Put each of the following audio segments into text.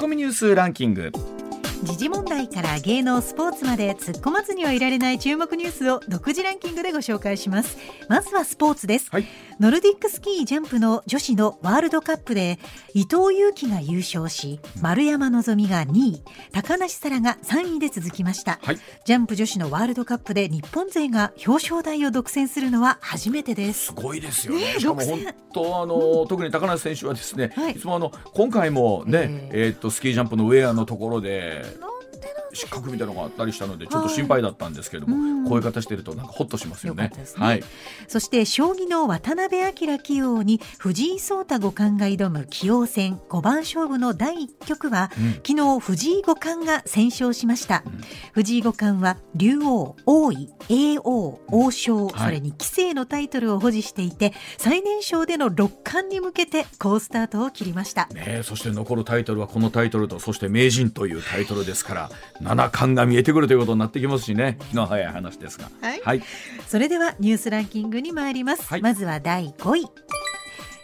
コミニュースランキング。時事問題から芸能スポーツまで突っ込まずにはいられない注目ニュースを独自ランキングでご紹介します。まずはスポーツです、はい、ノルディックスキージャンプの女子のワールドカップで伊藤有希が優勝し丸山希が2位高梨沙羅が3位で続きました、はい、ジャンプ女子のワールドカップで日本勢が表彰台を独占するのは初めてです。すごいですよね、ね、しかも本当あの、うん、特に高梨選手はですね、はい、いつもあの今回もね、えー、えー、っとスキージャンプのウェアのところでしてる。失格みたいなのがあったりしたのでちょっと心配だったんですけれども、はい、こういう形でるとなんかほっとしますよね。ねはい。そして将棋の渡辺明棋王に藤井聡太五冠が挑む棋王戦五番勝負の第一局は、うん、昨日藤井五冠が先勝しました。うん、藤井五冠は竜王、王位、叡王、王将、はい、それに棋聖のタイトルを保持していて最年少での六冠に向けて好スタートを切りました。ねそして残るタイトルはこのタイトルとそして名人というタイトルですから。七冠が見えてくるということになってきますしね。気の早い話ですが、はい、はい、それではニュースランキングに参ります、はい、まずは第5位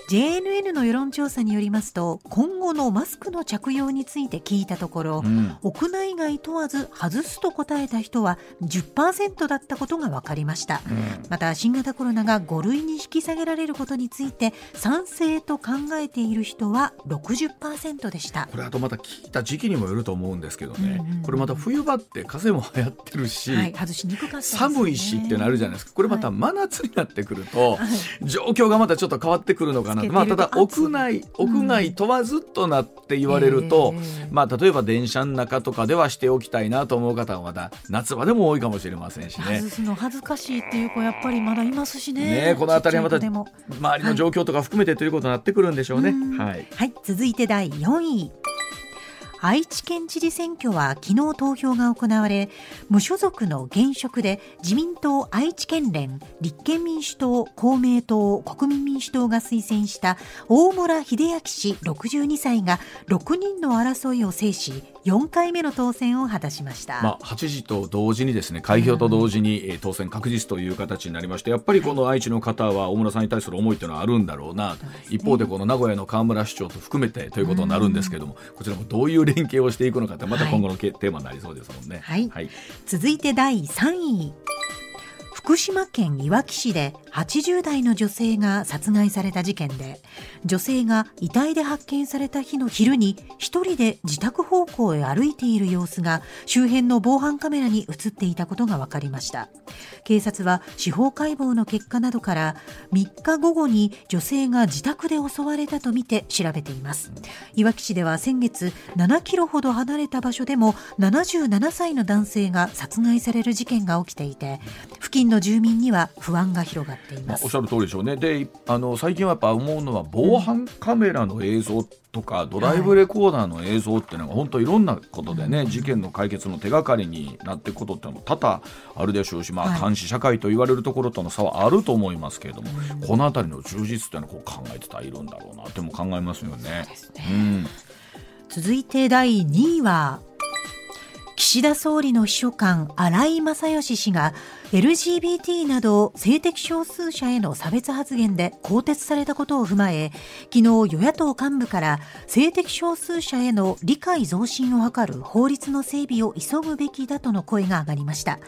JNN の世論調査によりますと今後のマスクの着用について聞いたところ、うん、屋内外問わず外すと答えた人は10%だったことが分かりました、うん、また新型コロナが5類に引き下げられることについて賛成と考えている人は60%でした。これあとまた聞いた時期にもよると思うんですけどね、うんうん、これまた冬場って風も流行ってるし、はい、外しにくかった、ね、寒いしってなるじゃないですか。これまた真夏になってくると、はい、状況がまたちょっと変わってくるのかなまあ、ただ屋内屋外問わずとなって言われると、うん、まあ、例えば電車の中とかではしておきたいなと思う方はまだ夏場でも多いかもしれませんしね。外すの恥ずかしいっていう子やっぱりまだいますしね。ねこの辺りはまた周りの状況とか含めてということになってくるんでしょうね。はい、はい、続いて第4位。愛知県知事選挙は昨日投票が行われ無所属の現職で自民党愛知県連立憲民主党公明党国民民主党が推薦した大村秀明氏62歳が6人の争いを制し4回目の当選を果たしました、まあ、8時と同時にですね開票と同時に当選確実という形になりましてやっぱりこの愛知の方は大村さんに対する思いというのはあるんだろうな、ね、一方でこの名古屋の河村市長と含めてということになるんですけどもこちらもどういう連携をしていくのかってまた今後の、はい、テーマになりそうですもんね。はい、はい、続いて第3位福島県いわき市で80代の女性が殺害された事件で女性が遺体で発見された日の昼に一人で自宅方向へ歩いている様子が周辺の防犯カメラに映っていたことが分かりました。警察は司法解剖の結果などから3日午後に女性が自宅で襲われたとみて調べています。いわき市では先月7キロほど離れた場所でも77歳の男性が殺害される事件が起きていて付近のの住民には不安が広がっています、まあ、おっしゃる通りでしょうね。であの最近はやっぱ思うのは防犯カメラの映像とかドライブレコーダーの映像っていうのが本当いろんなことでね、事件の解決の手がかりになっていくことってのも多々あるでしょうし、まあ、監視社会と言われるところとの差はあると思いますけれども、この辺りの充実っていうのをこう考えてたらいるんだろうなっても考えますよね。ね。うん、続いて第2位は岸田総理の秘書官荒井正義氏が LGBT など性的少数者への差別発言で更迭されたことを踏まえ昨日与野党幹部から性的少数者への理解増進を図る法律の整備を急ぐべきだとの声が上がりました。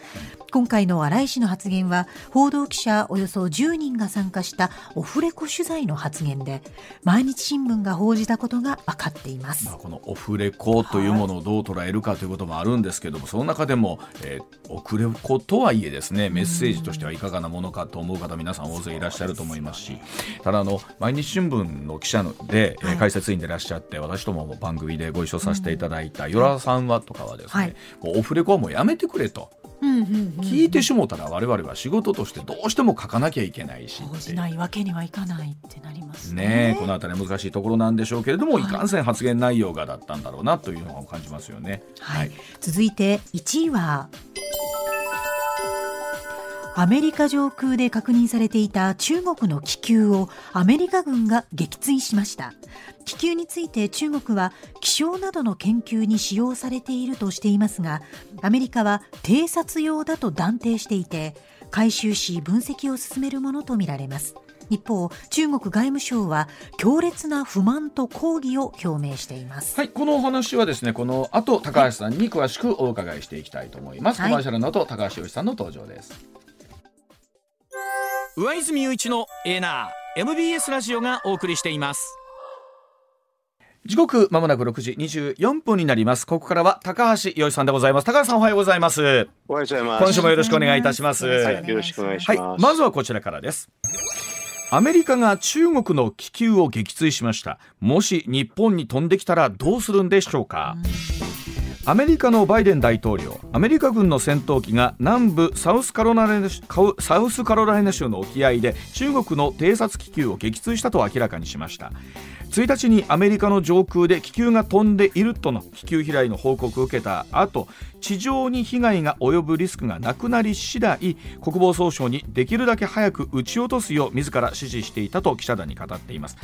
今回の荒井氏の発言は報道記者およそ10人が参加したオフレコ取材の発言で毎日新聞が報じたことが分かっています、まあ、このオフレコというものをどう捉えるかということもあるんですけども、その中でも、えー、オフレコとはいえです。ですねメッセージとしてはいかがなものかと思う方皆さん大勢いらっしゃると思いますしただあの毎日新聞の記者で、はい、解説員でいらっしゃって私とも番組でご一緒させていただいた与良さんはとかはですね、はい、オフレコはもうやめてくれと。聞いてしもたら我々は仕事としてどうしても書かなきゃいけないし報じないわけにはいかないってなりますね。ねこの辺り難しいところなんでしょうけれども、はい、いかんせん発言内容がだったんだろうなというのを感じますよね、はい、はい、続いて1位はアメリカ上空で確認されていた中国の気球をアメリカ軍が撃墜しました。気球について中国は気象などの研究に使用されているとしていますがアメリカは偵察用だと断定していて回収し分析を進めるものとみられます。一方中国外務省は強烈な不満と抗議を表明しています。はいこのお話はですねこの後高橋さんに詳しくお伺いしていきたいと思います、はい、コマーシャルの後高橋洋さんの登場です上泉雄一のエナー MBS ラジオがお送りしています。時刻まもなく6時24分になります。ここからは高橋洋一さんでございます。高橋さんおはようございます。おはようございます。今週もよろしくお願いいたします。はいよろしくお願いします、はい、まずはこちらからです。アメリカが中国の気球を撃墜しました。もし日本に飛んできたらどうするんでしょうか、アメリカのバイデン大統領。アメリカ軍の戦闘機が南部サウスカロライナサウスカロライナ州の沖合で中国の偵察気球を撃墜したと明らかにしました。1日にアメリカの上空で気球が飛んでいるとの気球飛来の報告を受けた後地上に被害が及ぶリスクがなくなり次第国防総省にできるだけ早く撃ち落とすよう自ら指示していたと記者団に語っています。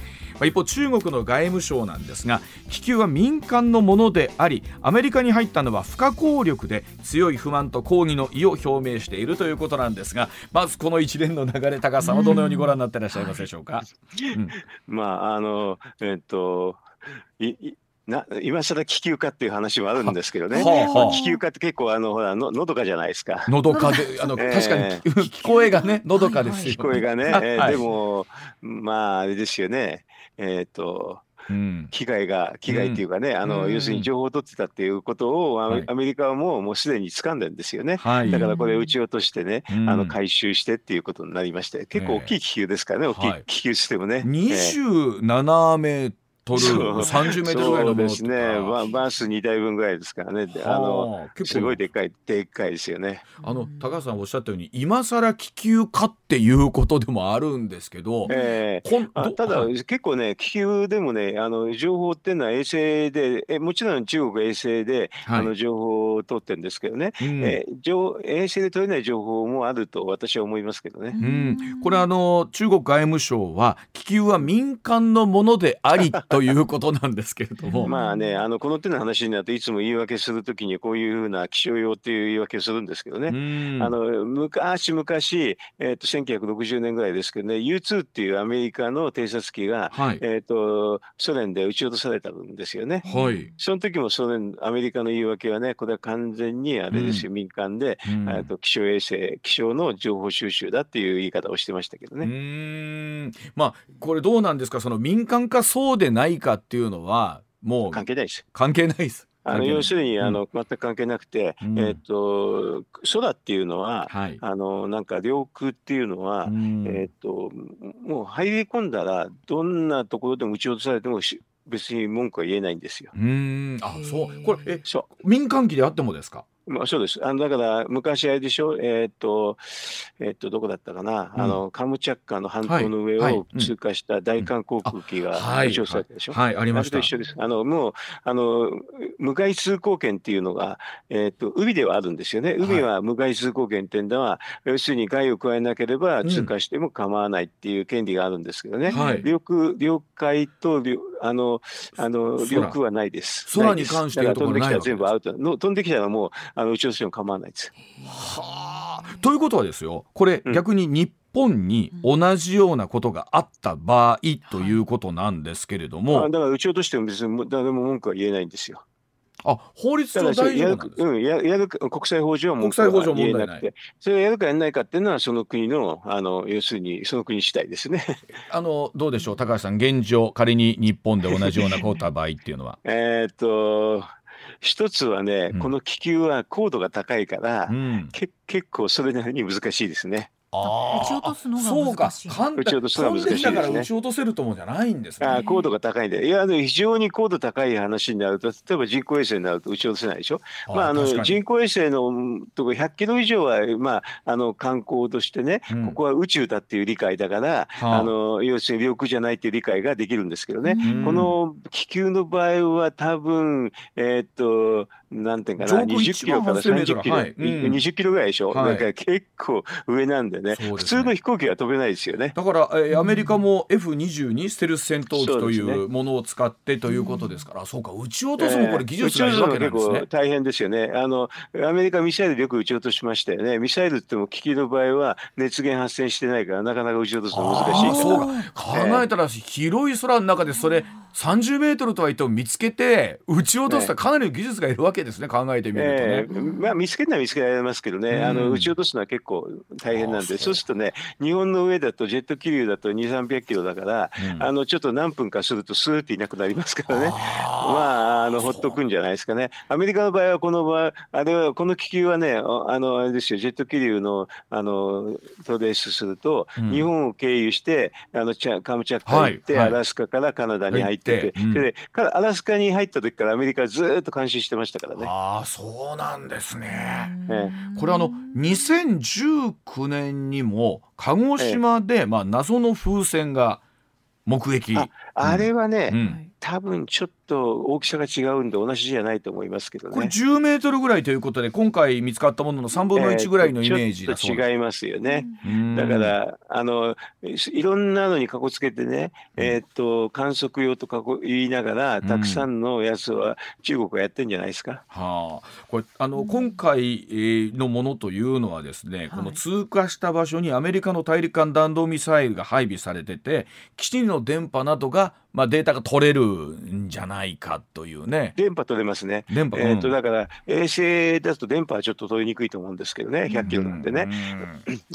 一方中国の外務省なんですが気球は民間のものでありアメリカに入ったのは不可抗力で強い不満と抗議の意を表明しているということなんですがまずこの一連の流れ高さんはどのようにご覧になっていらっしゃいますでしょうか、うん、まああのえっといな今更気球かっていう話もあるんですけどね、はあはあ、気球かって結構あのほらののどかじゃないですか。のどかで あの、えー、確かに聞こえがねのどかですよ、ね、聞こえがね、えー、でもまああれですよね。えっ、ー、とうん、危害が危害っていうかね、うん、あの要するに情報を取ってたっていうことをアメリカはもうもうすでに掴んでるんですよね、はい、だからこれ撃ち落としてね、うん、あの回収してっていうことになりまして結構大きい気球ですからね、大きい気球システムね。27メー取る30メートルぐらいのものですね、バース2台分ぐらいですからね、あ。のすごいでかい、でっかいですよね。あの高橋さんおっしゃったように、今更気球かっていうことでもあるんですけど、えー、ただ、結構ね、気球でもね、あの情報っていうのは衛星で、えもちろん中国衛星で、はい、あの情報を取ってるんですけどね、うん、えー、衛星で取れない情報もあると私は思いますけどね。うん、これあの、中国外務省は、気球は民間のものでありということなんですけれども。まあね、あのこの手の話になるといつも言い訳するときにこういうふうな気象用っていう言い訳をするんですけどね。あの昔々、えーと、1960年ぐらいですけどね U2 っていうアメリカの偵察機が、はい、えーと、ソ連で撃ち落とされたんですよね。はい、その時もソ連アメリカの言い訳はねこれは完全にあれですよ、うん、民間で、うん、と気象衛星気象の情報収集だっていう言い方をしてましたけどね。まあこれどうなんですか？その民間かそうでないかっていうのはもう関係ないです。関係ないです。あの要するにあの、全く関係なくて、うん、えっ、と空っていうのは、はい、あのなんか領空っていうのは、うん、えっ、ともう入り込んだらどんなところでも撃ち落とされても別に文句は言えないんですよ。うん。あそう。これえ民間機であってもですか？まあ、そうです。あのだから昔あれでしょ、えー、っと、えー、っと、どこだったかな、うん、あのカムチャッカの半島の上を通過した大韓航空機が打ちされたでしょ？はい、はい、ありました。と一緒です。あのもうあの向かい通行権っていうのが、えー、っと海ではあるんですよね。海は向かい通行権っていうのは、要するに害を加えなければ通過しても構わないっていう権利があるんですけどね。はい、領空領海と領あのあの領空はないです。空に関して飛んできたら全部アウト。の飛んできたらもうあの宇宙ステー構わないです。はあ。ということはですよこれ、逆に日本に同じようなことがあった場合ということなんですけれども、だから撃ち落としても別に誰も文句は言えないんですよ。あ法律上大丈夫なんですうん、ややる国際法上は国際法上問題なくて。それをやるかやらないかっていうのはその国のあの要するにその国次第ですね。あのどうでしょう？高橋さん現状仮に日本で同じようなことた場合っていうのは。えっと一つはね、うん、この気球は高度が高いから、うん、け結構それなりに難しいですね。撃ち落とすのが難しい。撃ち落とすのが難しいですね。撃ち落とせるともじゃないんですね。あ高度が高いんで、いや非常に高度高い話になると、例えば人工衛星になると撃ち落とせないでしょ？あまああの人工衛星のとこ100キロ以上はまああの観光としてね、うん、ここは宇宙だっていう理解だから、あの要するに領空じゃないっていう理解ができるんですけどね。うん、この気球の場合は多分えー、っとなんていうかな、20キロから30キロ、はい。うん、20キロぐらいでしょ、はい、だから結構上なんでね。ね、ね、普通の飛行機は飛べないですよね。だから、えー、アメリカも F22 ステルス戦闘機というものを使ってということですから、ね、そうか撃ち落とすもこれ技術がいるわけなんですね、えー、大変ですよね。あのアメリカミサイルでよく撃ち落としましたよねミサイルっても機器の場合は熱源発生してないからなかなか撃ち落とすの難しいそうか。考えたら広い空の中でそれ30メートルとは言っても見つけて撃ち落とすとかなりの技術がいるわけですね、考えてみるとね。えー、まあ、見つけるのは見つけられますけどね、うん、あの撃ち落とすのは結構大変なんで、そう。するとね、日本の上だとジェット気流だと2、300キロだから、うん、あのちょっと何分かするとスーっていなくなりますからね、まあ、あのほっとくんじゃないですかね。アメリカの場合は、この場合、あれはこの気球はね、あのあれですよ、ジェット気流のあのトレースすると、うん、日本を経由して、あのカムチャッカ行って、はいはい、アラスカからカナダに入ってて、でアラスカに入った時からアメリカずっと監視してましたからね。ああそうなんですね。ええ、これあの2019年にも鹿児島で、え、まあ謎の風船が目撃。ああれはね、うん多分ちょっと大きさが違うんで同じじゃないと思いますけどね。これ10メートルぐらいということで今回見つかったものの3分の1ぐらいのイメージだそう、えー、違いますよね。だからあのいろんなのにかこつけてね、えー、っと観測用とか言いながらたくさんのやつは中国がやってんじゃないですか。はあ、これあの今回のものというのはですね、この通過した場所にアメリカの大陸間弾道ミサイルが配備されてて基地の電波などがまあ、データが取れるんじゃないかというね。電波取れますね。電波、えーと、だから衛星だと電波はちょっと取りにくいと思うんですけどね100キロなんでね、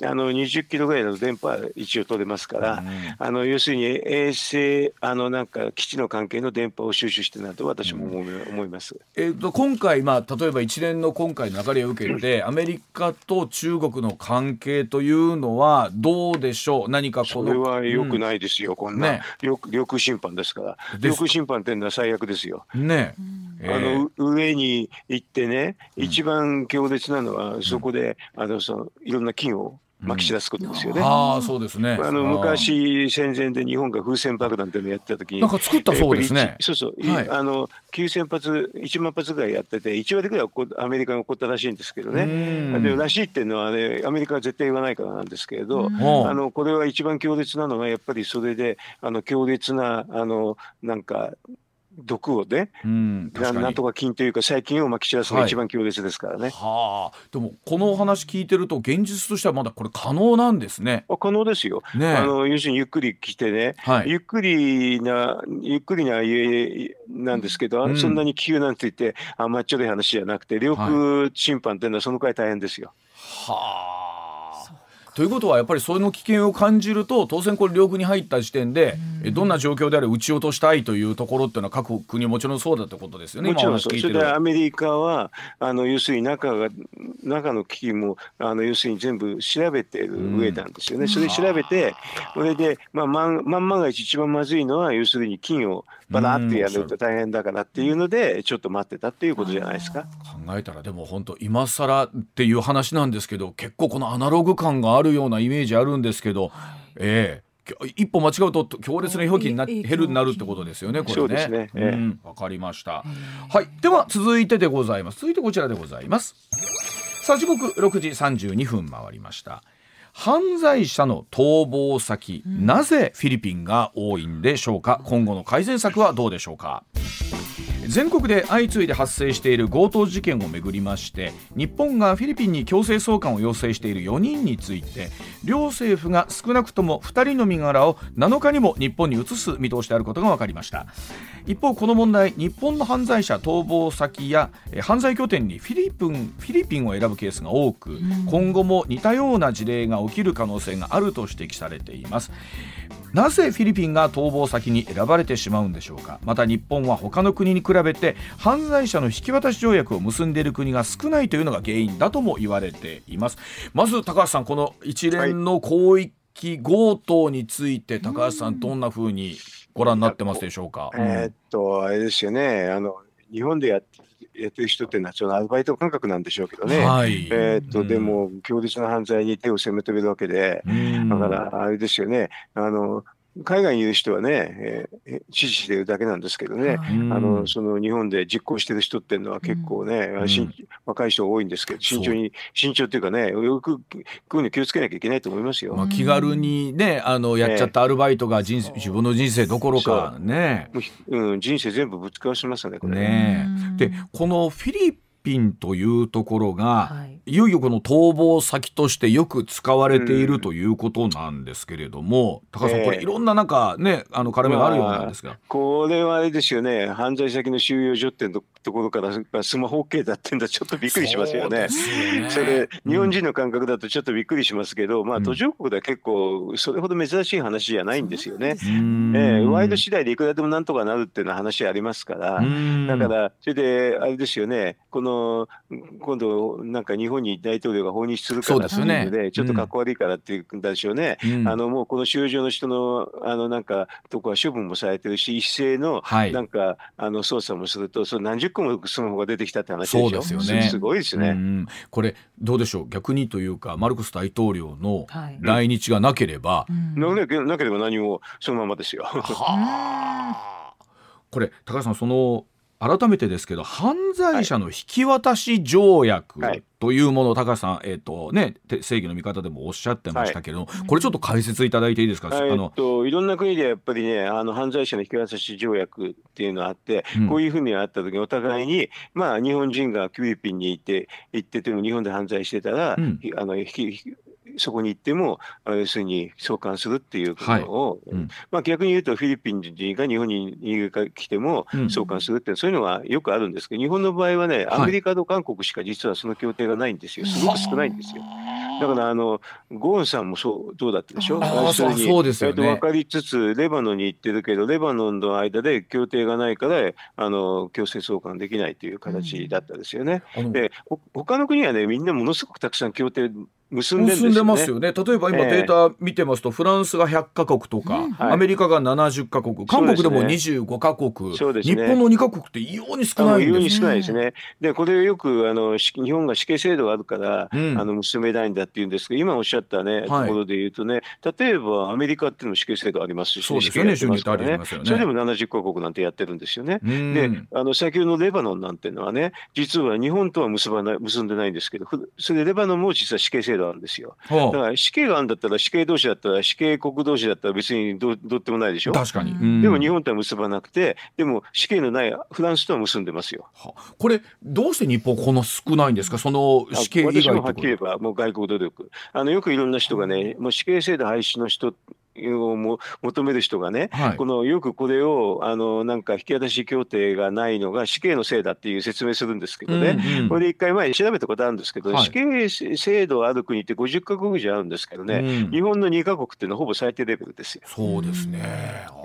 うん、あの20キロぐらいの電波は一応取れますから、うん、あの要するに衛星あのなんか基地の関係の電波を収集してなと私も思い,、ます。えーと、今回、まあ、例えば一連の今回の流れを受けてアメリカと中国の関係というのはどうでしょう？何かこれはよくないですよ、こんな、ね、領空侵犯ですから、領空侵犯っていうのは最悪ですよ。ね、あの上に行ってね、一番強烈なのは、そこで、あのそのいろんな金をまき散らすことですよね。ああ、そうですね。あの昔戦前で日本が風船爆弾っていうのをやってた時に、なんか作ったそうですね。そうそう、はい、あの九千発一万発ぐらいやってて一割ぐらいアメリカが起こったらしいんですけどね。でらしいっていうのはねアメリカは絶対言わないからなんですけれど、あのこれは一番強烈なのがやっぱりそれであの強烈なあのなんか毒をね、うん、なんとか菌というか細菌をまき散らすのが一番強烈ですからね。はあ、でもこのお話聞いてると現実としてはまだこれ可能なんですね。あ可能ですよ。ね、あの要するにゆっくり来てね、はい、ゆっくりなゆっくりな家なんですけど、うん、そんなに急なんて言ってあんまっちょい話じゃなくて領空侵犯っていうのはそのくらい大変ですよ。はあ。ということはやっぱりその危険を感じると当然これ領空に入った時点で、うどんな状況であれ撃ち落としたいというところっていうのは各国もちろんそうだってことですよね。もちろんそれでアメリカはあの要するに中が中の危機もあの要するに全部調べてる上なんですよね。それ調べてそれでまあ万万が一一番まずいのは要するに金をバラってやると大変だからっていうのでちょっと待ってたっていうことじゃないですか。考えたらでも本当今更っていう話なんですけど結構このアナログ感があるようなイメージあるんですけど、はい、ええー、一歩間違うと強烈な表記にな減るになるってことですよね。これね。ね。えー、うん、わかりました。はい。では続いてでございます。続いてこちらでございます。さあ時刻6時32分回りました。犯罪者の逃亡先、うん、なぜフィリピンが多いんでしょうか？今後の改善策はどうでしょうか？全国で相次いで発生している強盗事件をめぐりまして日本がフィリピンに強制送還を要請している4人について両政府が少なくとも2人の身柄を7日にも日本に移す見通しであることが分かりました。一方この問題日本の犯罪者逃亡先や犯罪拠点にフィリピンフィリピンを選ぶケースが多く、今後も似たような事例が起きる可能性があると指摘されていますなぜフィリピンが逃亡先に選ばれてしまうんでしょうか？また日本は他の国に比べて犯罪者の引き渡し条約を結んでいる国が少ないというのが原因だとも言われています。まず高橋さんこの一連の広域強盗について高橋さんどんなふうにご覧になってますでしょうか、えー、っとあれですよね。あの日本でやってやってる人っていうのは、アルバイト感覚なんでしょうけどね、はい、えー、っと、でも、強烈な犯罪に手を攻めてるわけで、だから、あれですよね、あの海外にいる人はね、えー、支持してるだけなんですけどね、はい、あのその日本で実行してる人っていうのは結構ね、うん、若い人多いんですけど慎重に慎重っていうかねよくこういうの気をつけなきゃいけないと思いますよ。まあ、気軽にねあのやっちゃったアルバイトが人、え自分の人生どころかね、うん、人生全部ぶっ壊しますねこれ。ね。でこのフィリピンというところが、はい、いよいよこの逃亡先としてよく使われているということなんですけれども、高橋さん、これいろんななんかね、あの絡みがあるようなんですが、まあ、これはあれですよね、犯罪先の収容所っていうところからスマホ OK だってんだちょっとびっくりしますよね。そ、ね、れ日本人の感覚だとちょっとびっくりしますけど、うん、まあ途上国では結構それほど珍しい話じゃないんですよね。えー、ワイド次第でいくらでもなんとかなるっていうのは話ありますから、だからそれであれですよね、この今度なんか日本に大統領が訪日するからっていうので、ちょっとかっこ悪いからっていうんでしょうね。うん、あのもうこの収容所の人のあのなんかとこは処分もされてるし、一斉のなんか、はい、あの捜査もすると、その何十個もスマホが出てきたって話でしょ。そうですよね。すごいですね。これどうでしょう。逆にというかマルコス大統領の来日がなければ、はいうん、なければ何もそのままですよ。これ高橋さんその改めてですけど犯罪者の引き渡し条約というものを、高橋さん、えーとね、正義の味方でもおっしゃってましたけど、はい、これちょっと解説いただいていいですか、えー、っといろんな国でやっぱりねあの犯罪者の引き渡し条約っていうのがあって、うん、こういうふうにあった時にお互いに、まあ、日本人がフィリピンに行って行ってても日本で犯罪してたら、うん、あの引きそこに行っても要するに送還するっていうことを、はい。うん、まあ、逆に言うとフィリピン人が日本に来ても送還するって、うん、そういうのがよくあるんですけど日本の場合はねアメリカと韓国しか実はその協定がないんですよ。すごく少ないんですよ。だからあのゴーンさんもそうどうだったでしょ？あそうそうですよね、分かりつつレバノンに行ってるけどレバノンの間で協定がないからあの強制送還できないという形だったですよね。うん、で他の国はねみんなものすごくたくさん協定結んで、ね、結んでますよね。例えば今データ見てますと、えー、フランスが100カ国とか、アメリカが70カ国、韓国でも25カ国、そうですね、日本の2カ国って異様に少ないんですね。異様に少ないですね。で、これよくあの日本が死刑制度があるから、うん、あの結べないんだって言うんですけど、今おっしゃったね、はい、ところで言うとね、例えばアメリカっていうのも死刑制度ありますし、そうですよね、ますよね。それでも70カ国なんてやってるんですよね。で、あの先ほどのレバノンなんていうのはね、実は日本とは結ばない結んでないんですけど、それレバノンも実は死刑制度なんですよ。だから死刑があるんだったら死刑同士だったら死刑国同士だったら別にどどうってもないでしょ？確かに、でも日本とは結ばなくてでも死刑のないフランスとは結んでますよ。これどうして日本この少ないんですか？その死刑以外私もはっきり言えばもう外交努力。あのよくいろんな人がねもう死刑制度廃止の人をも求める人がね、はい、このよくこれをあのなんか引き渡し協定がないのが死刑のせいだっていう説明するんですけどね、うんうん、これで一回前に調べたことあるんですけど、はい、死刑制度ある国って50か国以上あるんですけどね、うん、日本の2か国っていうのはほぼ最低レベルですよ。そうですね、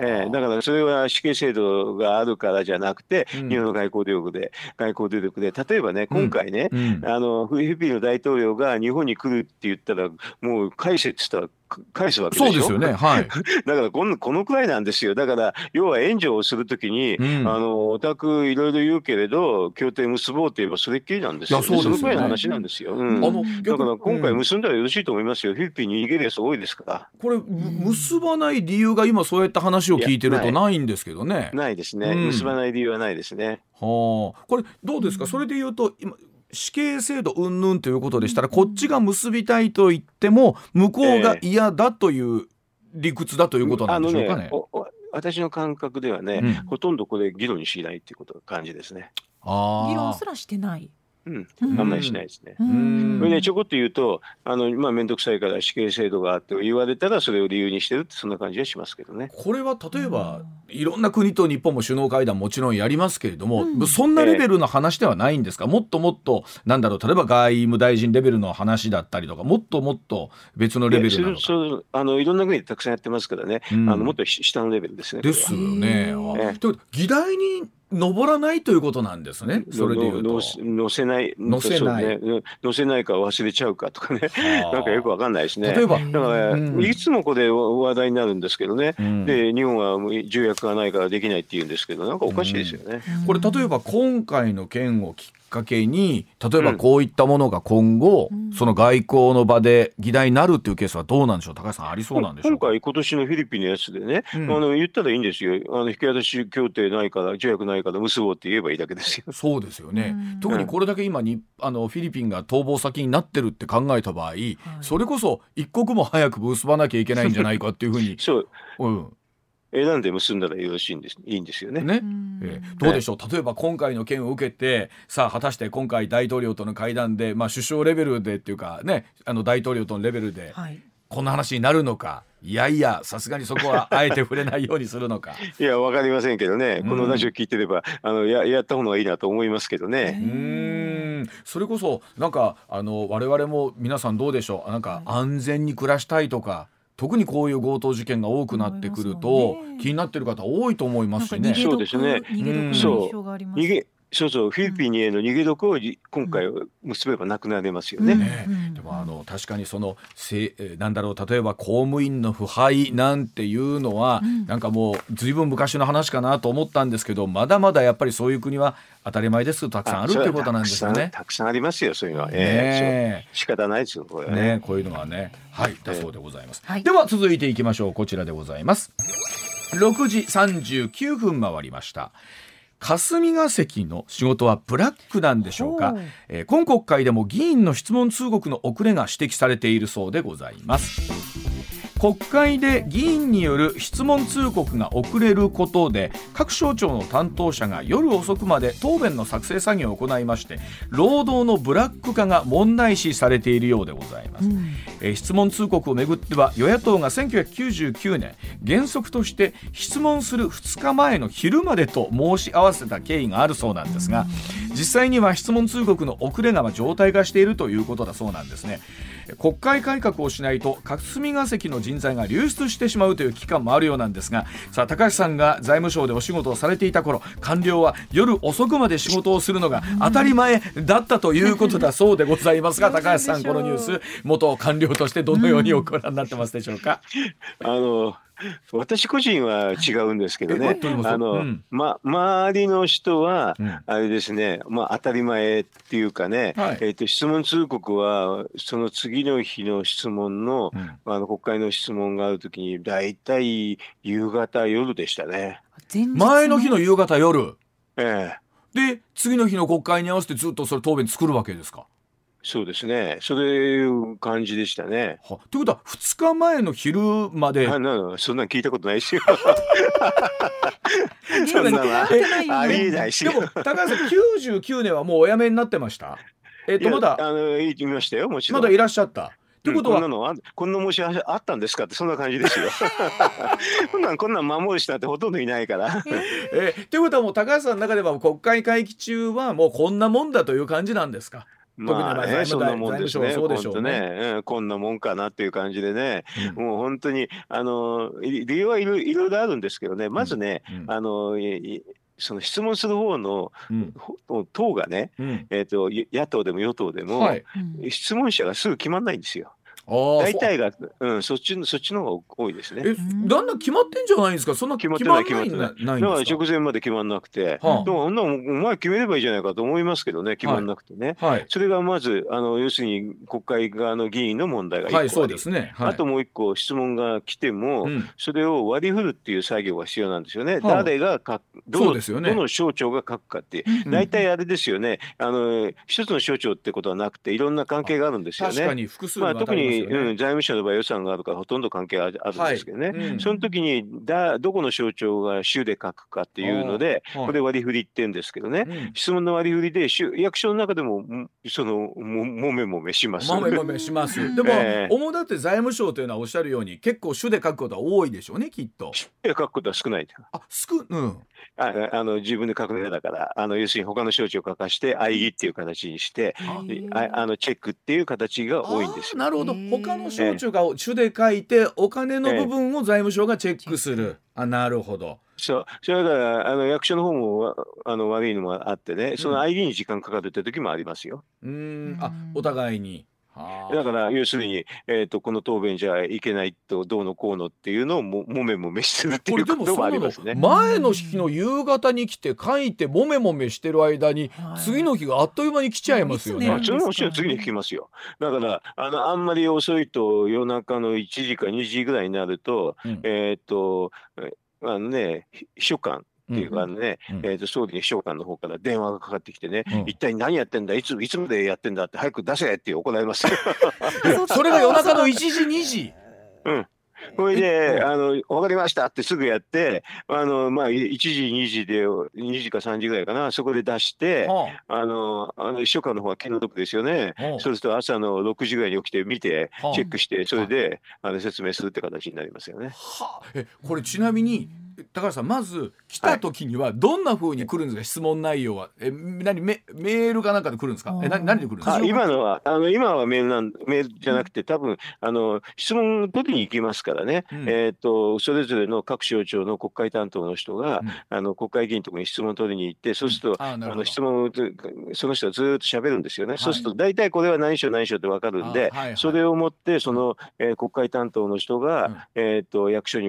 えー、だからそれは死刑制度があるからじゃなくて、うん、日本の外交努力で外交努力で例えばね今回ね、うん、あのフィリピンの大統領が日本に来るって言ったらもう返せって言ったら返すわけでしょ？そうですよね。はい。だからこのこのくらいなんですよ。だから要は援助をするときに、うん、あのお宅いろいろ言うけれど協定結ぼうといえばそれっきりなんですよ、ね。そ、ね、のくらいの話なんですよ。うん、あのだから今回結んだらよろしいと思いますよ。フィリピンに逃げるやつ多いですから。これ結ばない理由が今そういった話を聞いてるとないんですけどね。ないですね、うん、結ばない理由はないですね。はあ。これどうですか？それで言うと今死刑制度云々ということでしたら、こっちが結びたいと言っても向こうが嫌だという理屈だということなんでしょうかね。私の感覚ではね、うん、ほとんどこれ議論しないっていうこと感じですね。議論すらしてない。うん、あん。まりしないですね。これねちょこっと言うとあのまあ面倒くさいから死刑制度があって言われたらそれを理由にしてるってそんな感じはしますけどね。これは例えば、いろんな国と日本も首脳会談もちろんやりますけれども、うん、そんなレベルの話ではないんですか、えー、もっともっとなんだろう例えば外務大臣レベルの話だったりとかもっともっと別のレベルなのか。あのいろんな国でたくさんやってますからね、うん、あのもっと下のレベルですね。ですよね。えー、議題に登らないということなんですね。それでいうと。乗せない。乗せない。ね、乗せないか忘れちゃうかとかね。なんかよくわかんないですね。例えば。だから、うん、いつもこれ話題になるんですけどね。うん、で、日本は条約がないからできないって言うんですけど、なんかおかしいですよね。これ例えば今回の件をきっかけに例えばこういったものが今後、うん、その外交の場で議題になるっていうケースはどうなんでしょう？高橋さんありそうなんでしょう今回今年のフィリピンのやつでね、うん、あの言ったらいいんですよ。あの引き渡し協定ないから条約ないから結ぼうって言えばいいだけですよ。そうですよね、うん、特にこれだけ今にあのフィリピンが逃亡先になってるって考えた場合、はい、それこそ一刻も早く結ばなきゃいけないんじゃないかっていうふうに。そう、うん選んで結んだらよろしいんですいいんですよね。ねえー、どうでしょう、例えば今回の件を受けてさあ果たして今回大統領との会談で、まあ、首相レベルでっていうかねあの大統領とのレベルで、こんな話になるのか？いやいや、さすがにそこはあえて触れないようにするのか？いや、わかりませんけどね、このラジオ聞いてれば、あのややった方がいいなと思いますけどね。うん、それこそ、なんか、あの、我々も皆さんどうでしょう、なんか安全に暮らしたいとか。特にこういう強盗事件が多くなってくると、気になってる方多いと思いますしね。そうですね。そう。逃げそうそうフィリピンへの逃げ得を今回結べばなくなりますよね。ねでもあの確かにそのせなんだろう例えば公務員の腐敗なんていうのは、うん、なんかもうずいぶん昔の話かなと思ったんですけどまだまだやっぱりそういう国は当たり前ですたくさんあるっていうことなんですよね。たくさんありますよそういうのは。えー、仕方ないですよこれね、ね、こういうのはねはいだそうでございます。えー、では続いていきましょうこちらでございます。6時39分回りました。霞が関の仕事はブラックなんでしょうか、えー、今国会でも議員の質問通告の遅れが指摘されているそうでございます国会で議員による質問通告が遅れることで各省庁の担当者が夜遅くまで答弁の作成作業を行いまして労働のブラック化が問題視されているようでございます、うん、え質問通告をめぐっては与野党が1999年原則として質問する2日前の昼までと申し合わせた経緯があるそうなんですが実際には質問通告の遅れが状態化しているということだそうなんですね国会改革をしないと霞が関の人材が流出してしまうという危機感もあるようなんですがさあ高橋さんが財務省でお仕事をされていた頃官僚は夜遅くまで仕事をするのが当たり前だったということだそうでございますが高橋さんこのニュース元官僚としてどのようにおご覧になってますでしょうか？あの 私個人は違うんですけどね、あの、う。ん、ま、周りの人は、あれですね、まあ、当たり前っていうかね、はい、えっ、ー、と、質問通告は、その次の日の質問の、うん、あの、国会の質問があるときに、大体夕方、夜でしたね。前の日の夕方、夜。ええ。で、次の日の国会に合わせてずっとそれ答弁作るわけですか？そうですね。そういう感じでしたね。はということは2日前の昼まで。あなそんなん聞いたことないですよ。そんなのありえないし。でも高橋さん99年はもうお辞めになってました？えっ、とまだ？あの言いましたよもちろん。まだいらっしゃった？ってことは、うん、こんなのあこんな申しあったんですかってそんな感じですよ。こんなんこんなん守る人ってほとんどいないから。えー、ということはもう高橋さんの中では国会会期中はもうこんなもんだという感じなんですか？まあね、そんなもんですね。そうでしょうね、ね、こんなもんかなっていう感じでね、うん、もう本当にあの理由はいろいろあるんですけどね、まずね、うん、あのその質問する方の、うん、党がね、えーと、野党でも与党でも、はい、質問者がすぐ決まらないんですよ。大体が、うん、そっちの、そっちの方が多いですね。え、だんだん決まってんじゃないですか？そんな決まってない、決まってない。だから直前まで決まんなくて、はあ、でも、そんなお前決めればいいじゃないかと思いますけどね、決まんなくてね。はい、それがまず、あの、要するに国会側の議員の問題が一個あり、はい、そうですね。はい、あともう一個質問が来ても、うん、それを割り振るっていう作業が必要なんですよね。はあ、誰がかどう、ね、どの省庁が書くかっていう。大体あれですよね。あの、一つの省庁ってことはなくて、いろんな関係があるんですよね。確かに複数まあ、特に、うん、財務省の場合予算があるからほとんど関係あるんですけどね、はい。うん、その時にだどこの省庁が州で書くかっていうので、これ割り振りって言うんですけどね、うん、質問の割り振りで役所の中でもそのももめもめします。もめもめします。でも、えー、主だって財務省というのはおっしゃるように結構主で書くことは多いでしょうねきっと。主で書くことは少ない。あ少うん。ああの自分で書くのだからあの要するに他の省庁を書かして愛義っていう形にしてああのチェックっていう形が多いんですなるほど他の省庁が主で書いてお金の部分を財務省がチェックする。あなるほど。そうそれからあの役所の方もあの悪いのもあってね、その ID に時間かかるって時もありますよ。うんあお互いに。だから要するに、えーと、この答弁じゃいけないとどうのこうのっていうのをももめもめするっていうこともありますね。前の日の夕方に来て書いてもめもめしてる間に、次の日があっという間に来ちゃいますよね。もちろんもちろん次に来ますよ。だからあのあんまり遅いと夜中の1時か2時ぐらいになると、うん、えっ、とあのね秘書官っていうかね、うん、えー、と総理秘書官の方から電話がかかってきてね、うん、一体何やってんだ？いついつまでやってんだって早く出せって怒られますそれが夜中の1時2時。うん。これで、あの、わかりましたってすぐやって、あの、まあ、1時、2時で、2時か3時ぐらいかな、そこで出して、あ。の、あの秘書官の方は気の毒ですよね。そうすると朝の6時ぐらいに起きて見て、チェックして、それで、あの、説明するって形になりますよね。はあ、え、これちなみに、高橋さんまず来た時にはどんなふうに来るんですか、はい、質問内容は。え何メメールかなんかで来るんですか？え何何で来るんですか？今のはあの今はメールなんメールじゃなくて多分あの質問取りに行きますからね、うん、えっ、ー、とそれぞれの各省庁の国会担当の人が、うん、あの国会議員とかに質問取りに行ってそうすると、うん、あの質問その人はずっと喋るんですよね、はい、そうすると大体これは何省何省って分かるんで、はいはい、それをもってその、えー、国会担当の人が、えっ、ー、と役所に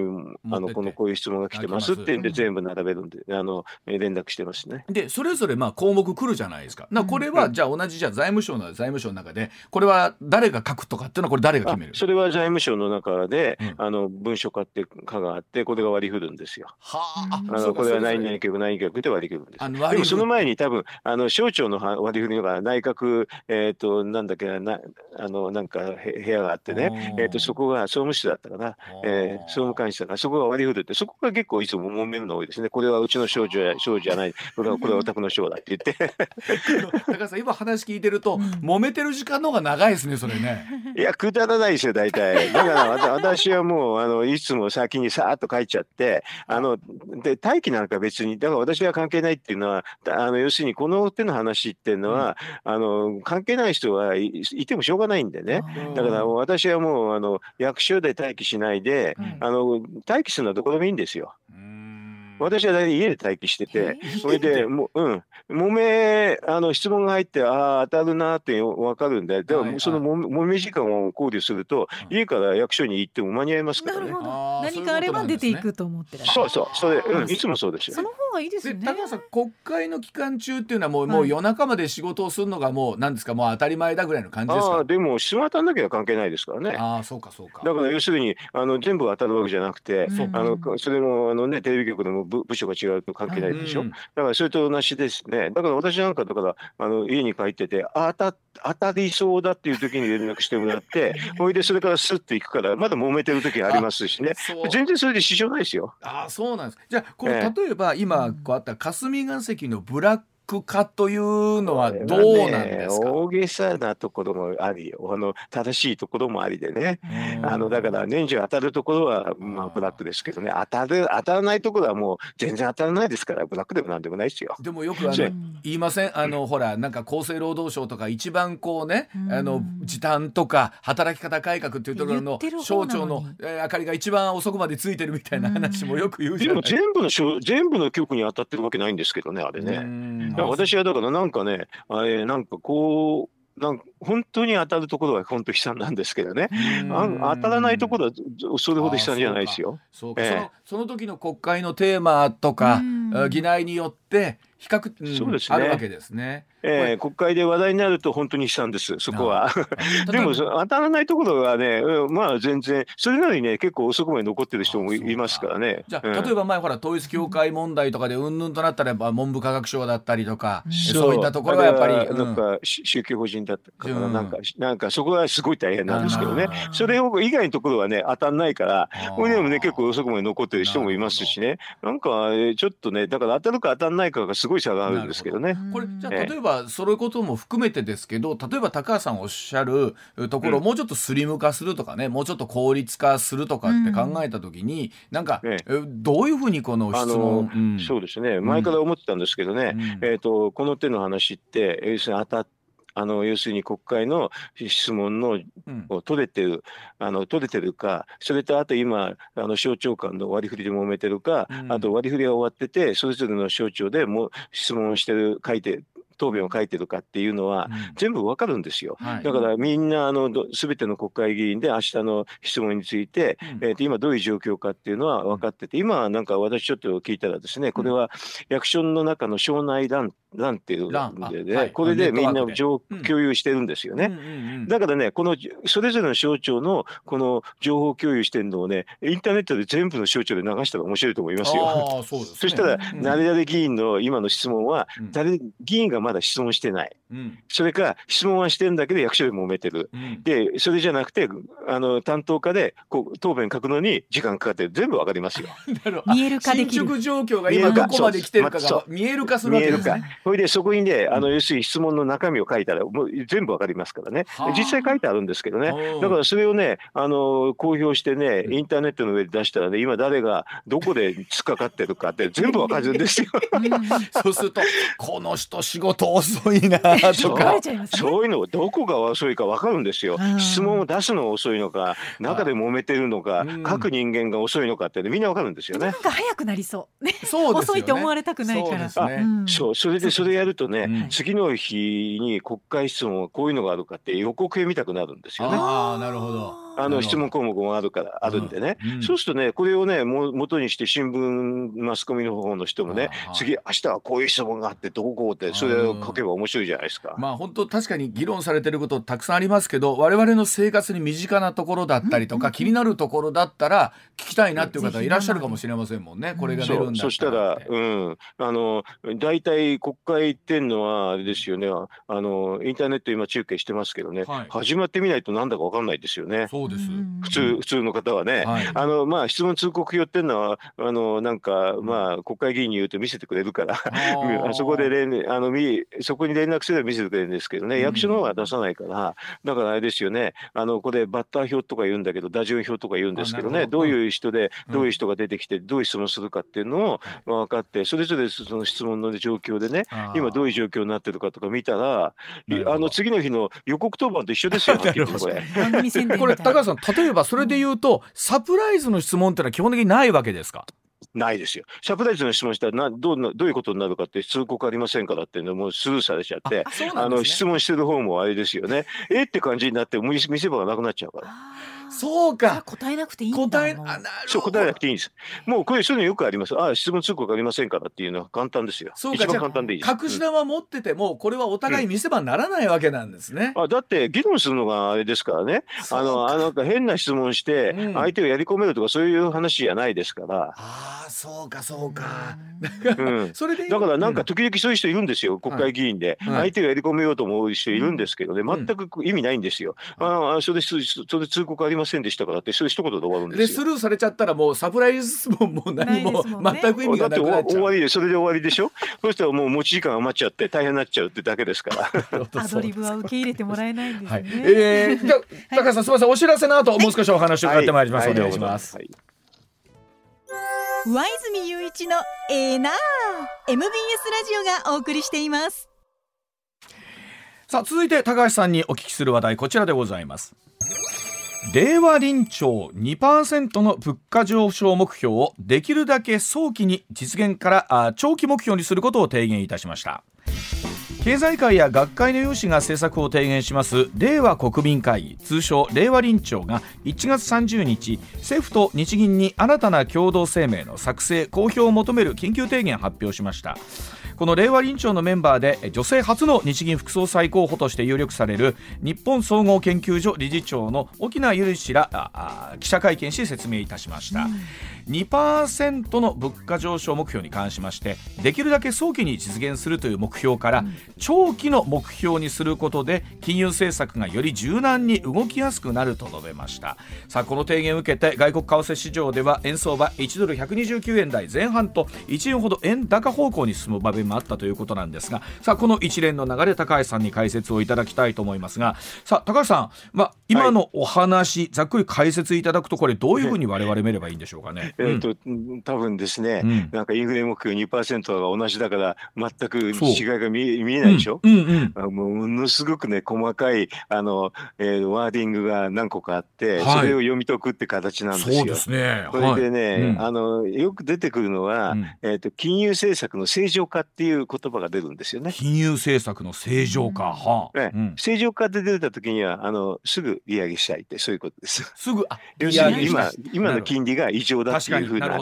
あのこのこういう質問が来てます。ってんで全部並べるんで、あの連絡してますね。で、それぞれまあ項目来るじゃないですか。なこれは、じゃあ同じじゃ財務省の財務省の中で、これは誰が書くとかっていうのはこれ誰が決める？それは財務省の中で、うん、あの文書化って課があって、これが割り振るんですよ。はあ。あのこれは何々局何局で割り振る。んです。あのでもその前に多分あの省庁の割り振りが内閣えっ、ー、となんだっけなあのなんか部屋があってね、えっ、ー、とそこが総務室だったかな、えー、総務官室だからそこが割り振るってそこが結構いつも揉めるの多いですね。これはうちの少女や少女じゃない。これはこれはお宅の少だって言って。高橋さん今話聞いてると、揉めてる時間の方が長いですねそれね。いやくだらないですよ大体。だから私はもうあのいつも先にさーっと書いちゃってあので待機なんか別にだから私は関係ないっていうのはあの要するにこの手の話っていうのは、うん、あの関係ない人はいいてもしょうがないんでね。だから私はもうあの役所で待機しないで、うん、あの待機するのはどこでもいいんですよ。私は大体家で待機してて、それで、もう、うん、揉め、あの、質問が入って、ああ、当たるなって分かるんで、でも、その揉め時間を考慮すると、家から役所に行っても間に合いますからね。何かあれば出ていくと思ってらっしゃる。そうそう、それ、うん、いつもそうですよ。その方がいいですよね。高橋さん、国会の期間中っていうのはもう、もう夜中まで仕事をするのがもう、なんですか、もう当たり前だぐらいの感じですか？あでも、質問当たんなきゃ関係ないですからね。ああ、そうか、そうか。だから、要するに、あの、全部当たるわけじゃなくて、あの、それも、あのね、テレビ局でも部部署が違うと関係ないでしょ、うん、だからそれと同じですね。だから私なんかだからあの家に帰ってて当た当たりそうだっていう時に連絡してもらって ほいでそれからスッと行くからまだ揉めてる時ありますしね。全然それで支障ないですよ。あそうなんです。じゃあこれ、例えば今こうあった霞が関のブラッくかというのはどうなんですか、ね、大げさなところもありあの正しいところもありでね。あのだから年中当たるところは、まあ、ブラックですけどね。当たる当たらないところはもう全然当たらないですからブラックでもなんでもないですよ。でもよくあの言いません？あのほらなんか厚生労働省とか一番こうねあの時短とか働き方改革っていうところの省庁の明かりが一番遅くまでついてるみたいな話もよく言うじゃないでも全部の全部の局に当たってるわけないんですけどねあれね。私はだからなんかね、あれなんかこう、なん本当に当たるところは本当悲惨なんですけどね。当たらないところはそれほど悲惨じゃないですよ。その時の国会のテーマとか議題によって比較、うん、そうですね、あるわけですね。えー、国会で話題になると本当に悲惨です、そこは。でも当たらないところはね、まあ全然、それなりにね、結構遅くまで残ってる人もいますからね。じゃあ、うん、例えば前、ほら、統一教会問題とかでうんぬんとなったら、文部科学省だったりとか、うん、そういったところはやっぱり。なん。か、宗教法人だったかな、なんか、なんかそこはすごい大変なんですけどね、それを以外のところはね、当たらないから、これでもね、結構遅くまで残ってる人もいますしね、なんか、ちょっとね、だから当たるか当たらないかがすごい差があるんですけどね。これ、じゃあ、例えば、そういうことも含めてですけど例えば高橋さんおっしゃるところ、うん、もうちょっとスリム化するとかねもうちょっと効率化するとかって考えた時に、うん、なんか、ええ、どういうふうにこの質問、うん、そうですね。前から思ってたんですけどね、えーと、この手の話って要するに当たってあの要するに国会の質問の、を取れてる、あの取れてるか、それとあと今、あの省庁間の割り振りで揉めてるか、うん、あと割り振りが終わってて、それぞれの省庁でも質問してる、書いて答弁を書いてるかっていうのは、うん。全部わかるんですよ。はい。だからみんなあのすべての国会議員で明日の質問について、うん。えーと今どういう状況かっていうのは分かってて、今はなんか私ちょっと聞いたらですね、これは役所の中の省内欄欄っていうで、あはいこれでみんな情うん共有してるんですよね。うんうんうんだからね、このそれぞれの省庁のこの情報共有してるのをね、インターネットで全部の省庁で流したら面白いと思いますよ。そうですね そしたら、うん誰々議員の今の質問は、うん誰議員がまだ質問してない。うんそれから質問はしてるんだけど役所で揉めてる。うんで、それじゃなくて、あの担当課でこう答弁書くのに時間かかってる全部わかりますよ。なるほど見える化できる進捗状況が今どこまで来てるかが見える化する見えるかわけですね。。それでそこにね、あの要するに質問の中身を書いたら、もう全部わかりますからねはあ。実際書いてあるんですけどね。うんだからそれをね、あの公表してね、インターネットの上で出したらね、今誰がどこで突っかかってるかって全部わかるんですよ。そうするとこの人仕事遅いなとそうかそういうのどこが遅いかわかるんですよう。ん質問を出すのが遅いのか、中で揉めてるのかうん、書く人間が遅いのかってねみんなわかるんですよねなん。か早くなりそう。ね、そうですよね遅いと思われたくないから。そうですねうんそう、それでそれやるとね、うん次の日に国会質問はこういうのがあるかって予告編見たくなるんですよね。ああなるほどあの質問項目もあるからあるんでね、うん。そうするとねこれをねも元にして新聞マスコミの方の人もね次明日はこういう質問があってどうこうってそれを書けば面白いじゃないですか。まあ本当確かに議論されてることたくさんありますけど我々の生活に身近なところだったりとか気になるところだったら聞きたいなっていう方いらっしゃるかもしれませんもんねこれが出るんだそしたらうん、あの大体国会っていうのはあれですよね。あのインターネット今中継してますけどね、はい。始まってみないとなんだかわかんないですよね。そうです、うん普通普通の方はね。はい。あのまあ、質問通告表っていうのはあのなんか、まあ、国会議員に言うと見せてくれるから。ー。あ そこで連あのみそこに連絡すれば見せてくれるんですけどね、うん。役所の方は出さないから、だからあれですよね、あのこれ、バッター表とか言うんだけど、打順表とか言うんですけどね、ど。どういう人で、うん。どういう人が出てきて、どういう質問するかっていうのを分かって、それぞれその質問の状況でね、今どういう状況になってるかとか見たら、あの次の日の予告当番と一緒ですよ、はっきり言ってこれ。これ高橋さん例えばそれで言うとサプライズの質問ってのは基本的にないわけですか？ないですよ。サプライズの質問したらなどうなどういうことになるかって通告ありませんからっていうのもうスルーされちゃってあね。の質問してる方もあれですよね。え？って感じになって見見せ場がなくなっちゃうから。そうか。答えなくていい答えあなるそう答えなくていいんです。もうこれそういうのよくあります。ああ質問通告ありませんからっていうのは簡単ですよ。一番そうか。じゃ簡単でいいです。あ隠し玉持っててもこれはお互い見せ場にならないわけなんですね、うん。あだって議論するのがあれですからね。あのあのなんか変な質問してうん。相手をやり込めるとかそういう話じゃないですから。ああそうかそうか、うん。それでだからなんかう時々そういう人いるんですよ、国会議員で、はい。相手をやり込めようと思う人いるんですけどね、うん。全く意味ないんですよ。ああ、それで、それで通告ありませんでしたからって、それ一言で終わるんでですよ。スルーされちゃったらもうサプライズ質問も何もないですも全く意味がだって終わなくなっちゃう。終わりで、それで終わりでしょ？そしたらもう持ち時間余っちゃって大変になっちゃうってだけですから。アドリブは受け入れてもらえないんですはい。ね。、えー、じゃあ高橋さんすみません。お知らせの後もう少しお話を伺ってまいります、はお願いします、はい。上泉雄一のエーナー MBS ラジオがお送りしています。さあ続いて高橋さんにお聞きする話題こちらでございます令和臨調2%の物価上昇目標をできるだけ早期に実現からあ長期目標にすることを提言いたしました。経済界や学会の有志が政策を提言します令和国民会議。通称令和臨調が1月30日政府と日銀に新たな共同声明の作成公表を求める緊急提言発表しました。この令和臨調のメンバーで女性初の日銀副総裁候補として有力される日本総合研究所理事長の沖縄由氏ら記者会見し説明いたしました、2%の物価上昇目標に関しましてできるだけ早期に実現するという目標から、長期の目標にすることで金融政策がより柔軟に動きやすくなると述べました。さあこの提言を受けて外国為替市場では円相場1ドル129円台前半と1円ほど円高方向に進む場面もあったということなんですがさあこの一連の流れ高橋さんに解説をいただきたいと思いますがさあ高橋さん、まあ、今のお話、ざっくり解説いただくとこれどういうふうに我々見ればいいんでしょうかね？えーとうん。多分ですね、うん。なんかインフレ目標2%が同じだから全く違いが見え見えないでしょ、うんうんうん。あものすごくね細かいあの、えーワーディングが何個かあって、はい。それを読み解くって形なんですよ。そうですね。それでね、あのよく出てくるのは、うん。えー、と金融政策の正常化ってっていう言葉が出るんですよね。金融政策の正常化、はあ、うん、正常化って出た時にはあのすぐ利上げしたいってそういうことです。すぐ 要するに今今の金利が異常だっていうふうな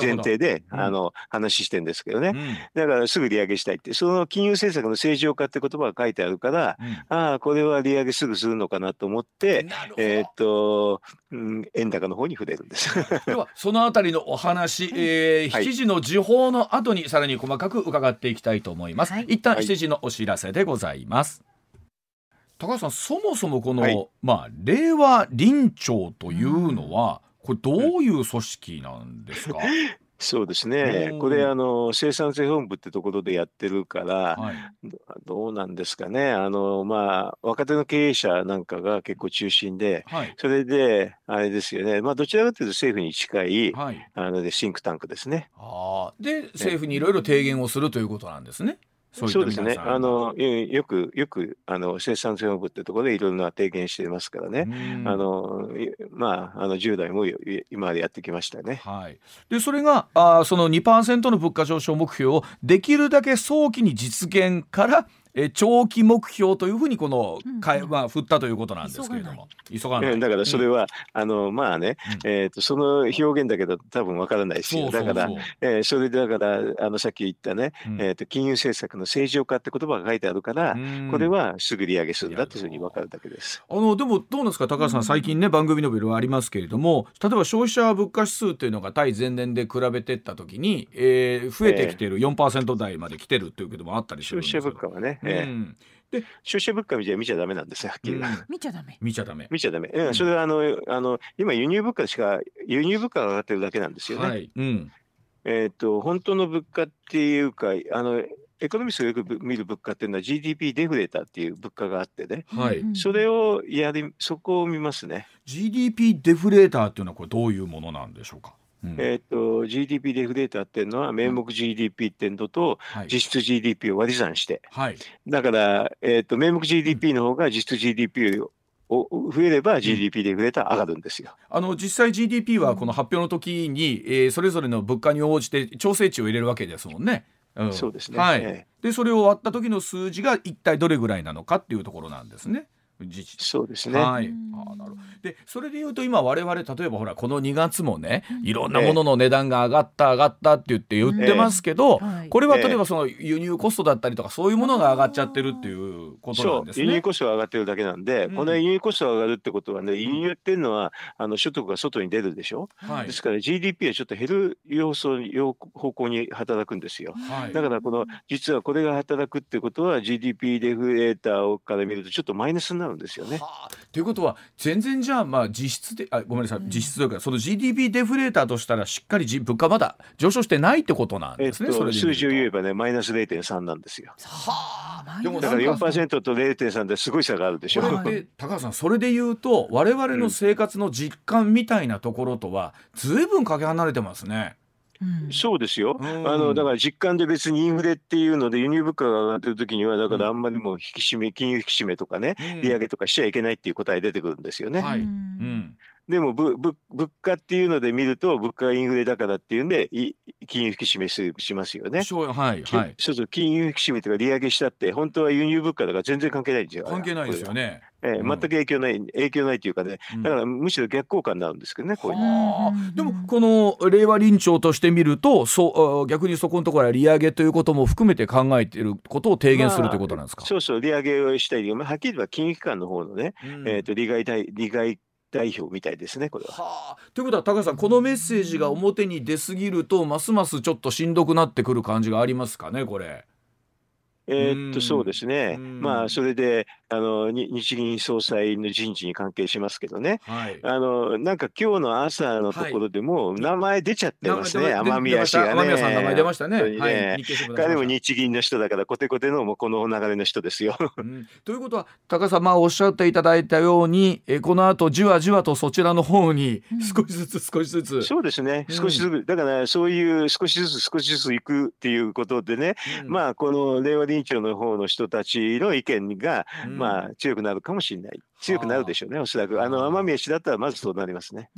前提で、うん、あの話してるんですけどね、うん、だからすぐ利上げしたいってその金融政策の正常化って言葉が書いてあるから、ああこれは利上げすぐするのかなと思ってえっ、と、うん、円高の方に触れるんです。ではそのあたりのお話、えー、7時の時報の後にさらに細かく伺っていきたいと思います。はい、一旦7時のお知らせでございます。高橋さんそもそもこの、はい、まあ令和臨調というのは、これどういう組織なんですか？そうですね、これあの、生産性本部ってところでやってるから、はい、どうなんですかね、あのまあ、若手の経営者なんかが結構中心で、はい、それで、あれですよね、まあ、どちらかというと政府に近い、はい、あのでシンクタンクですね。あで、政府にいろいろ提言をするということなんですね。そうですね。あの、よく、よく、あの、生産性本部ってところでいろんな提言してますからね。あの、まあ、あの、10代も今までやってきましたね。はい。で、それが、あその2%の物価上昇目標をできるだけ早期に実現からえ長期目標というふうにこのか、うん、まあ、振ったということなんですけれども。急がない、だからそれは、うん、あのまあね、うん、えーと、その表現だけど多分わからないしだから、えー、それでだからあのさっき言ったね、えーと、金融政策の正常化って言葉が書いてあるから、これはすぐ利上げするんだっていうふうに分かるだけです。あのでもどうなんですか高橋さん最近ね、番組のビルはありますけれども例えば消費者物価指数っていうのが対前年で比べていった時に、えー、増えてきてる、えー、4%台まで来てるっていうこともあったりするんです消費者物価はね、えー、うんで消費者物価見ちゃ見ちゃダメなんですよ、はっきり、うん、見ちゃダメ。見ちゃダメ。見ちゃダメ。うん、それはあの、あの、今輸入物価しか、輸入物価が上がってるだけなんですよね。はい。うん。えっ、と、本当の物価っていうか、あの、エコノミストがよく見る物価っていうのは GDP デフレーターっていう物価があってね、はい、それをやりそこを見ますね GDP デフレーターっていうのはこれどういうものなんでしょうか？えーと、GDP デフレーターっていうのは名目 GDP っていうのと実質 GDP を割り算して、はい、だから、えーと、名目 GDP の方が実質 GDP を増えれば GDP デフレーター上がるんですよ。あの実際 GDP はこの発表の時に、えー、それぞれの物価に応じて調整値を入れるわけですもんね。うん、そうですね。はい。でそれを割った時の数字が一体どれぐらいなのかっていうところなんですね。そうですね。はい。あなるでそれで言うと今我々例えばほらこの2月もねいろんなものの値段が上がった上がったって言って言ってますけど、これは例えばその輸入コストだったりとかそういうものが上がっちゃってるっていうことなんですね。輸入コストが上がってるだけなんで、うん、この輸入コストが上がるってことはね輸入っていうのはあの所得が外に出るでしょ？はい、ですから GDP はちょっと減る要素方向に働くんですよ。はい、だからこの実はこれが働くってことは GDP デフレーターから見るとちょっとマイナスになるんですよね。ということは全然じゃあまあ実質であごめんなさい、実質というかその GDP デフレーターとしたらしっかり物価まだ上昇してないってことなんですね。えっと、数字を言えばねマイナス0.3なんですよ。はあ、でもだから4%と0.3ですごい差があるでしょ。で高橋さんそれで言うと我々の生活の実感みたいなところとはずいぶんかけ離れてますね。そうですよ、あのだから実感で別にインフレっていうので輸入物価が上がってる時にはだからあんまりもう引き締め金融引き締めとかね、利上げとかしちゃいけないっていう答え出てくるんですよね。はい、うんでもぶぶ物価っていうので見ると物価がインフレだからっていうんで金融引き締めしますよね。そうはいはい。そうそう金融引き締めとか利上げしたって本当は輸入物価だから全然関係ないんですよ。関係ないですよね。えー、全く影響ない、影響ないっていうかね、だからむしろ逆効果になるんですけどね、こういうでも、この令和臨調としてみると、そう逆にそこのところは利上げということも含めて考えていることを提言するということなんですか、まあ、そうそう、利上げをしたり、はっきり言えば金融機関の方のね、うん、えーと、利害利害代表みたいですねこれは。はあ、ということは高橋さんこのメッセージが表に出過ぎるとますますちょっとしんどくなってくる感じがありますかねこれ。えー、っとそうですね、まあそれであの日銀総裁の人事に関係しますけどね、はい、あのなんか今日の朝のところでも名前出ちゃってますね、雨宮氏がね。雨宮さん名前出ましたね。ね。はい、彼も日銀の人だからコテコテのもこの流れの人ですよ。うん、ということは高さんまあおっしゃっていただいたようにえこの後じわじわとそちらの方に少しずつ少しずつ、うん、そうですね。少しずつ、だからそういう少しずつ少しずつ行くっていうことでね、まあこの令和臨調の方の人たちの意見が、まあ強くなるかもしれない。強くなるでしょうねおそらく。あの奄美市だったらまずそうなりますね。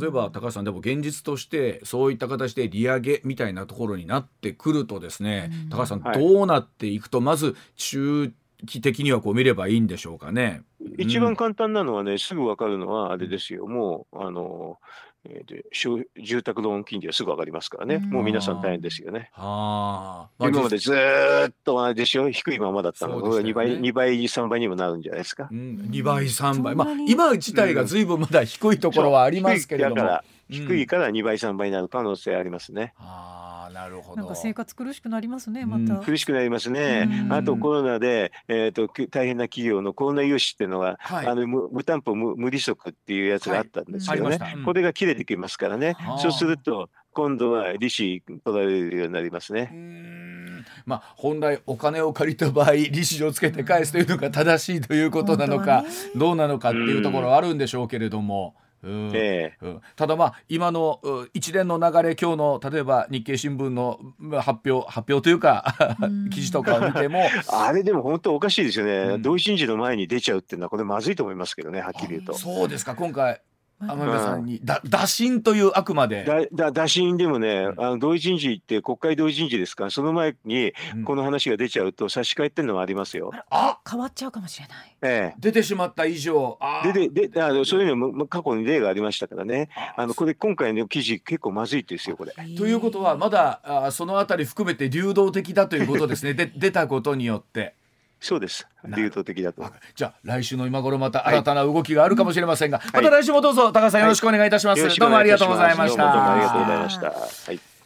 例えば高橋さんでも現実としてそういった形で利上げみたいなところになってくるとですね、高橋さんどうなっていくとまず中期的にはこう見ればいいんでしょうかね。一番簡単なのはね、すぐ分かるのはあれですよ、もうあのえー、で住宅ローン金利はすぐ上がりますからね、もう皆さん大変ですよね。あ。今までずっとあれでしょ、低いままだったのが、ね、2倍、2倍、3倍にもなるんじゃないですか。うん、2倍、3倍、まあ、今自体がずいぶんまだ低いところはありますけれども。だから低いから2倍、3倍になる可能性ありますね。あなるほど。なんか生活苦しくなりますね、また。苦しくなりますね。あとコロナで、えっ、ー、と、大変な企業のコロナ融資っていうのが、はい、あの無担保無無利息っていうやつがあったんですけどね。はいうん、これが切れてきますからね。そうすると、今度は利子取られるようになりますね。まあ、本来お金を借りた場合利子をつけて返すというのが正しいということなのか、どうなのかっていうところはあるんでしょうけれども。うんえーうん、ただまあ今の一連の流れ今日の例えば日経新聞の発表発表というか記事とかを見ても あれでも本当おかしいですよね、うん、同心時の前に出ちゃうっていうのはこれまずいと思いますけどねはっきり言うと。そうですか。今回天海さんに、だ打診というあくまで。だだ打診でもね、あの同意人事って国会同意人事ですか？らその前にこの話が出ちゃうと差し替えってるのはありますよ。あ変わっちゃうかもしれない。ええ、出てしまった以上ででであのそういうのも過去に例がありましたからね。あのこれ今回の記事結構まずいですよこれ。ということはまだあそのあたり含めて流動的だということですね。で 出たことによって。そうです。流動的だと。じゃあ来週の今頃また新たな動きがあるかもしれませんが、はい、また来週もどうぞ高橋さんよろしくお願いいたします。はい、どうもありがとうございました。ありがとうございました。はい。